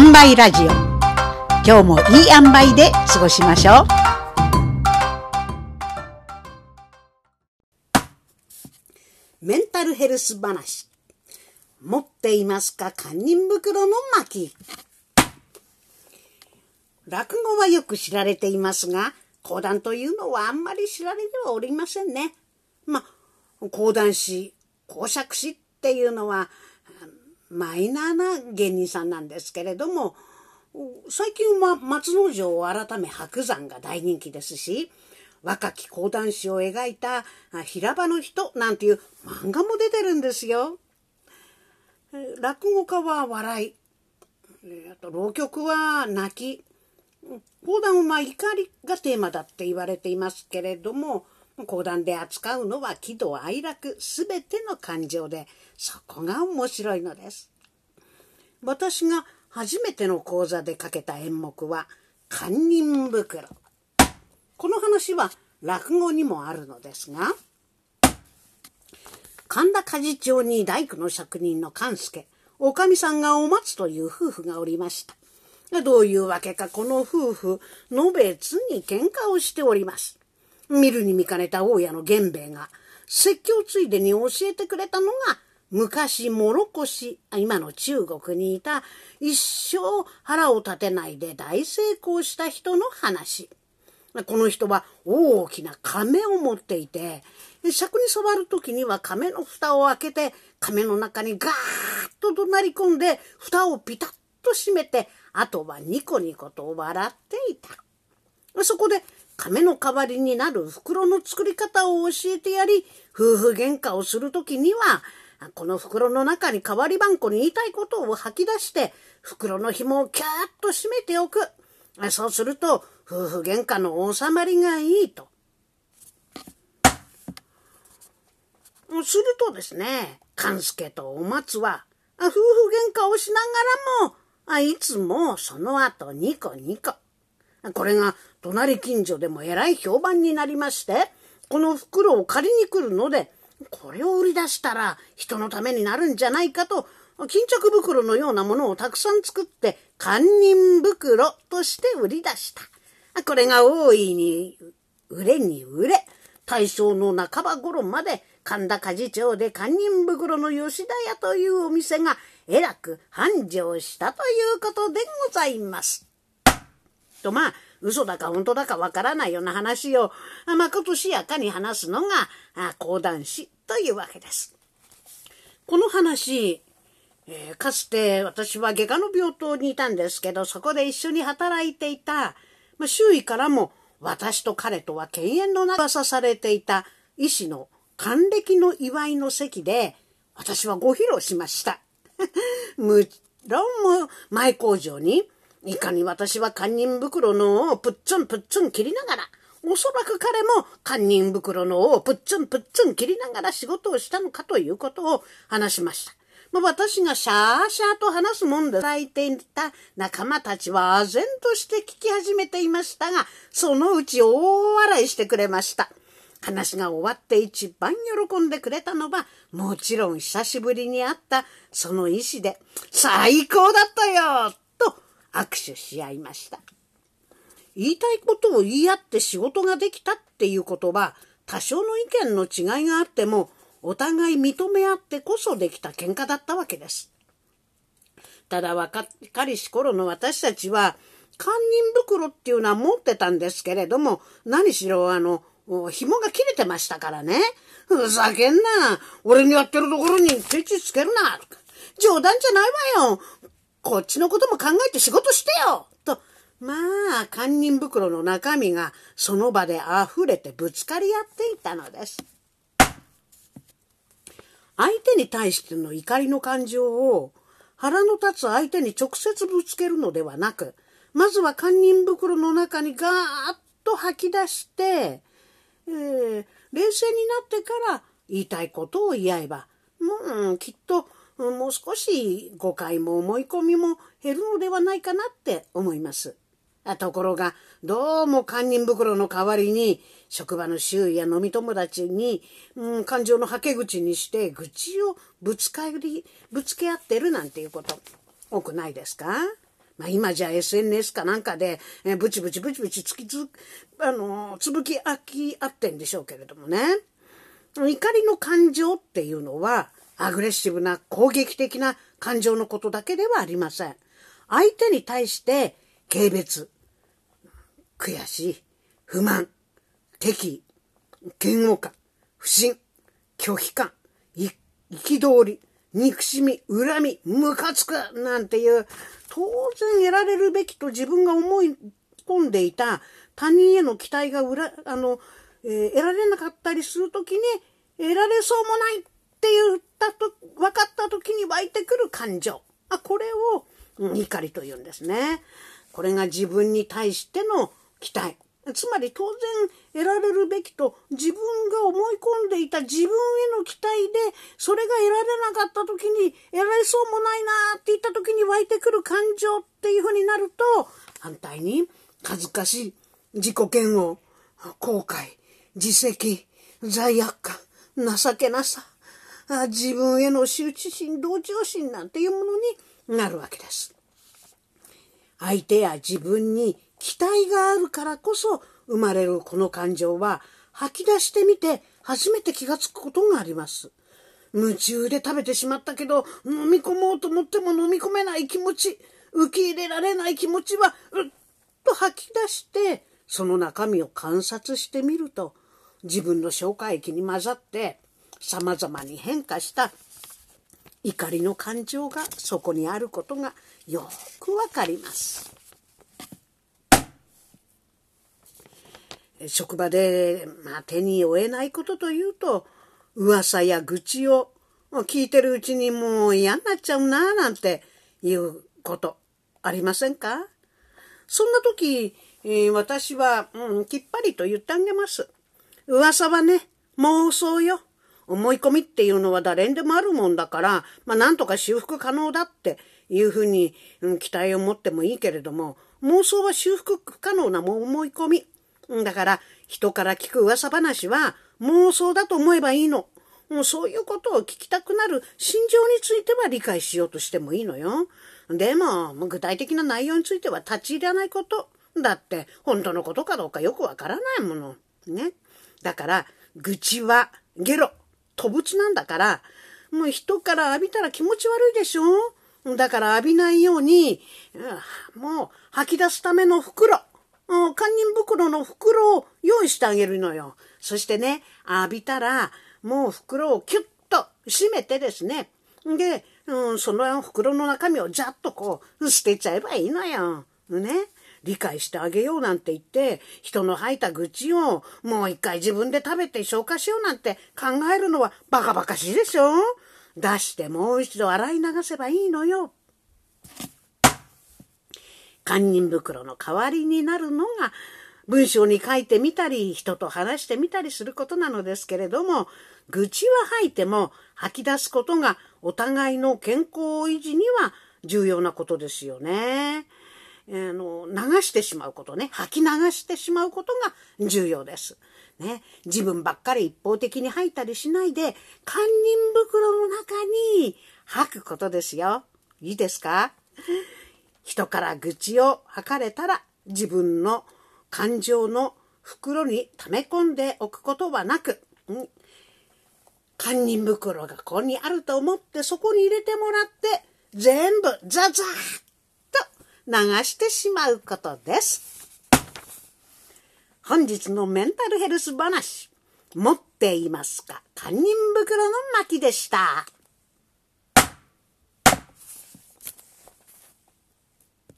塩梅ラジオ。今日もいい塩梅で過ごしましょう。メンタルヘルス話。持っていますか？堪忍袋の巻。落語はよく知られていますが講談というのはあんまり知られてはおりませんね。まあ講談師講釈師っていうのはマイナーな芸人さんなんですけれども最近は松之丞を改め白山が大人気ですし若き講談師を描いた平場の人なんていう漫画も出てるんですよ。落語家は笑い、あと浪曲は泣き、講談は怒りがテーマだって言われていますけれども、講談で扱うのは喜怒哀楽すべての感情でそこが面白いのです。私が初めての講座でかけた演目は「堪忍袋」。この話は落語にもあるのですが神田鍛冶町に大工の職人の勘助おかみさんがお松という夫婦がおりました。どういうわけかこの夫婦のべつに喧嘩をしております。見るに見かねた大家の源兵衛が説教ついでに教えてくれたのが昔モロコシ今の中国にいた一生腹を立てないで大成功した人の話。この人は大きな亀を持っていて尺に触る時には亀の蓋を開けて亀の中にガーッと怒鳴り込んで蓋をピタッと閉めてあとはニコニコと笑っていた。そこで亀の代わりになる袋の作り方を教えてやり、夫婦喧嘩をするときには、この袋の中に代わりばんこに言いたいことを吐き出して、袋の紐をキャーッと締めておく。そうすると、夫婦喧嘩の収まりがいいと。するとですね、勘助とお松は、夫婦喧嘩をしながらも、いつもその後ニコニコ。これが隣近所でもえらい評判になりまして、この袋を借りに来るので、これを売り出したら人のためになるんじゃないかと、巾着袋のようなものをたくさん作って、堪忍袋として売り出した。これが大いに売れに売れ、大正の半ば頃まで神田鍛冶町で堪忍袋の吉田屋というお店がえらく繁盛したということでございます。とまあ、嘘だか本当だかわからないような話を、まことしやかに話すのが講談師というわけです。この話、えー、かつて私は外科の病棟にいたんですけど、そこで一緒に働いていた、まあ、周囲からも私と彼とは犬猿の中さされていた医師の還暦の祝いの席で、私はご披露しました。もちろんも前工場にいかに私は堪忍袋の尾をぷっつんぷっつん切りながら、おそらく彼も堪忍袋の尾をぷっつんぷっつん切りながら仕事をしたのかということを話しました。まあ、私がシャーシャーと話すもんで咲いていた仲間たちは唖然として聞き始めていましたが、そのうち大笑いしてくれました。話が終わって一番喜んでくれたのは、もちろん久しぶりに会ったその医師で、最高だったよ握手し合いました。言いたいことを言い合って仕事ができたっていうことは、多少の意見の違いがあっても、お互い認め合ってこそできた喧嘩だったわけです。ただ若かりし頃の私たちは、堪忍袋っていうのは持ってたんですけれども、何しろあの、紐が切れてましたからね。ふざけんな。俺にやってるところにケチつけるな。冗談じゃないわよ。こっちのことも考えて仕事してよと、まあ、堪忍袋の中身がその場で溢れてぶつかり合っていたのです。相手に対しての怒りの感情を腹の立つ相手に直接ぶつけるのではなく、まずは堪忍袋の中にガーッと吐き出して、えー、冷静になってから言いたいことを言えば、もうん、きっともう少し誤解も思い込みも減るのではないかなって思います。ところが、どうも堪忍袋の代わりに、職場の周囲や飲み友達に、うん、感情のはけ口にして、愚痴をぶつかり、ぶつけ合ってるなんていうこと、多くないですか？まあ、今じゃ SNS かなんかで、えー、ブチブチブチブチつきつ、あのー、つぶきあき合ってんでしょうけれどもね。怒りの感情っていうのは、アグレッシブな攻撃的な感情のことだけではありません。相手に対して軽蔑、悔しい、不満、敵意、嫌悪感、不信、拒否感、憤り、憎しみ、恨み、ムカつくなんていう、当然得られるべきと自分が思い込んでいた他人への期待が裏、あの、えー、得られなかったりするときに、得られそうもないって言ったと、分かったときに湧いてくる感情。あ、これを、うん、怒りと言うんですね。これが自分に対しての期待。つまり当然得られるべきと自分が思い込んでいた自分への期待でそれが得られなかった時に得られそうもないなって言った時に湧いてくる感情っていうふうになると反対に恥ずかしい自己嫌悪後悔自責罪悪感情けなさ自分への羞恥心同情心なんていうものになるわけです。相手や自分に期待があるからこそ生まれるこの感情は吐き出してみて初めて気がつくことがあります。夢中で食べてしまったけど飲み込もうと思っても飲み込めない気持ち、受け入れられない気持ちはうっと吐き出してその中身を観察してみると自分の消化液に混ざって様々に変化した怒りの感情がそこにあることがよくわかります。職場で、まあ、手に負えないことというと噂や愚痴を聞いてるうちにもう嫌になっちゃうななんていうことありませんか？そんな時、えー、私は、うん、きっぱりと言ってあげます。噂はね、妄想よ。思い込みっていうのは誰にでもあるもんだから、まあなんとか修復可能だっていうふうに、うん、期待を持ってもいいけれども、妄想は修復不可能な思い込み。だから、人から聞く噂話は妄想だと思えばいいの。もうそういうことを聞きたくなる心情については理解しようとしてもいいのよ。でも、具体的な内容については立ち入らないこと。だって、本当のことかどうかよくわからないもの。ね。だから、愚痴はゲロ、吐物なんだから、もう人から浴びたら気持ち悪いでしょ？だから浴びないように、もう吐き出すための袋。堪忍袋の袋を用意してあげるのよ。そしてね、浴びたら、もう袋をキュッと閉めてですね。で、うん、その袋の中身をジャッとこう、捨てちゃえばいいのよ。ね。理解してあげようなんて言って、人の吐いた愚痴をもう一回自分で食べて消化しようなんて考えるのはバカバカしいでしょ？出してもう一度洗い流せばいいのよ。堪忍袋の代わりになるのが文章に書いてみたり人と話してみたりすることなのですけれども愚痴は吐いても吐き出すことがお互いの健康維持には重要なことですよね。あの流してしまうことね吐き流してしまうことが重要です。ね、自分ばっかり一方的に吐いたりしないで堪忍袋の中に吐くことですよ。いいですか？人から愚痴を吐かれたら自分の感情の袋に溜め込んでおくことはなく、堪忍袋がここにあると思ってそこに入れてもらって全部ザザーッ流してしまうことです。本日のメンタルヘルス話、持っていますか？堪忍袋の巻でした。